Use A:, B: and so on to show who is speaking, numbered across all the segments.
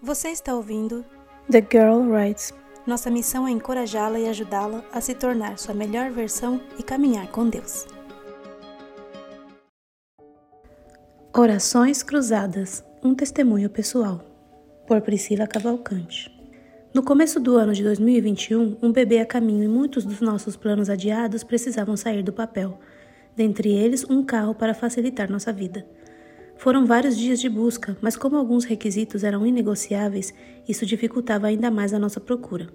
A: Você está ouvindo
B: The Girl Writes.
A: Nossa missão é encorajá-la e ajudá-la a se tornar sua melhor versão e caminhar com Deus.
B: Orações Cruzadas Um Testemunho Pessoal, por Priscila Cavalcante. No começo do ano de 2021, um bebê a caminho e muitos dos nossos planos adiados precisavam sair do papel, dentre eles um carro para facilitar nossa vida. Foram vários dias de busca, mas como alguns requisitos eram inegociáveis, isso dificultava ainda mais a nossa procura.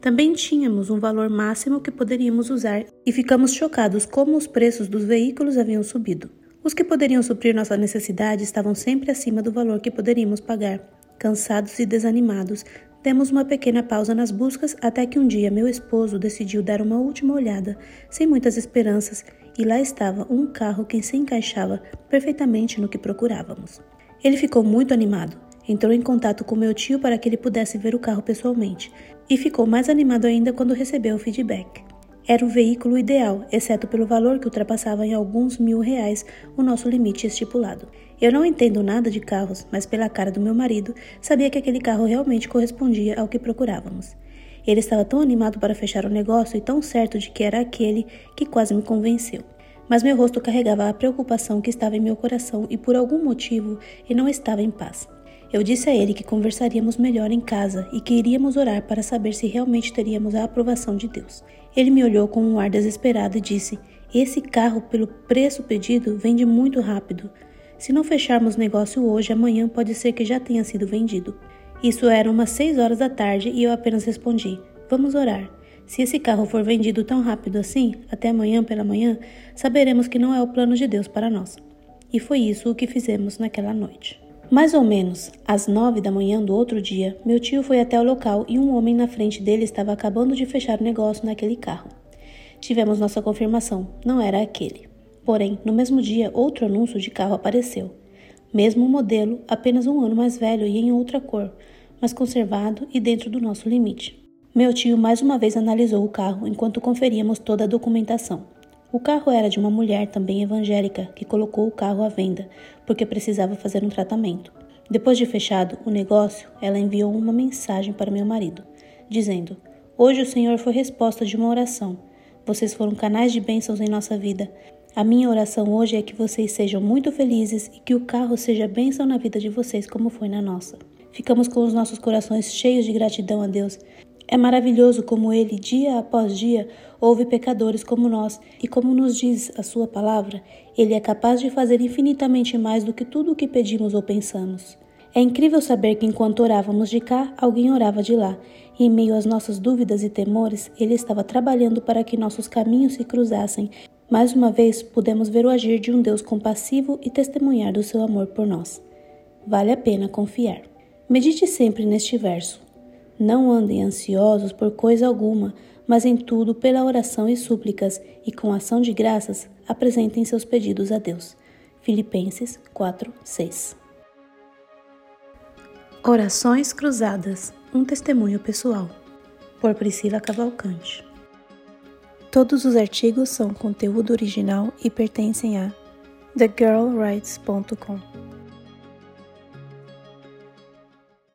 B: Também tínhamos um valor máximo que poderíamos usar e ficamos chocados como os preços dos veículos haviam subido. Os que poderiam suprir nossa necessidade estavam sempre acima do valor que poderíamos pagar. Cansados e desanimados, demos uma pequena pausa nas buscas até que um dia meu esposo decidiu dar uma última olhada, sem muitas esperanças, e lá estava um carro que se encaixava perfeitamente no que procurávamos. Ele ficou muito animado. Entrou em contato com meu tio para que ele pudesse ver o carro pessoalmente, e ficou mais animado ainda quando recebeu o feedback. Era o veículo ideal, exceto pelo valor que ultrapassava em alguns mil reais o nosso limite estipulado. Eu não entendo nada de carros, mas pela cara do meu marido, sabia que aquele carro realmente correspondia ao que procurávamos. Ele estava tão animado para fechar o negócio e tão certo de que era aquele que quase me convenceu. Mas meu rosto carregava a preocupação que estava em meu coração e por algum motivo ele não estava em paz. Eu disse a ele que conversaríamos melhor em casa e que iríamos orar para saber se realmente teríamos a aprovação de Deus. Ele me olhou com um ar desesperado e disse: Esse carro, pelo preço pedido, vende muito rápido. Se não fecharmos negócio hoje, amanhã pode ser que já tenha sido vendido. Isso era umas seis horas da tarde e eu apenas respondi: Vamos orar. Se esse carro for vendido tão rápido assim, até amanhã pela manhã, saberemos que não é o plano de Deus para nós. E foi isso o que fizemos naquela noite. Mais ou menos às nove da manhã do outro dia, meu tio foi até o local e um homem na frente dele estava acabando de fechar o negócio naquele carro. Tivemos nossa confirmação, não era aquele. Porém, no mesmo dia, outro anúncio de carro apareceu. Mesmo modelo, apenas um ano mais velho e em outra cor, mas conservado e dentro do nosso limite. Meu tio mais uma vez analisou o carro enquanto conferíamos toda a documentação. O carro era de uma mulher também evangélica que colocou o carro à venda porque precisava fazer um tratamento. Depois de fechado o negócio, ela enviou uma mensagem para meu marido, dizendo: Hoje o Senhor foi resposta de uma oração. Vocês foram canais de bênçãos em nossa vida. A minha oração hoje é que vocês sejam muito felizes e que o carro seja bênção na vida de vocês, como foi na nossa. Ficamos com os nossos corações cheios de gratidão a Deus. É maravilhoso como Ele, dia após dia, ouve pecadores como nós, e como nos diz a Sua palavra, Ele é capaz de fazer infinitamente mais do que tudo o que pedimos ou pensamos. É incrível saber que enquanto orávamos de cá, alguém orava de lá, e em meio às nossas dúvidas e temores, Ele estava trabalhando para que nossos caminhos se cruzassem mais uma vez, pudemos ver o agir de um Deus compassivo e testemunhar do seu amor por nós. Vale a pena confiar. Medite sempre neste verso. Não andem ansiosos por coisa alguma, mas em tudo, pela oração e súplicas, e com ação de graças, apresentem seus pedidos a Deus. Filipenses 4, 6. Orações Cruzadas Um testemunho pessoal. Por Priscila Cavalcante. Todos os artigos são conteúdo original e pertencem a thegirlwrites.com.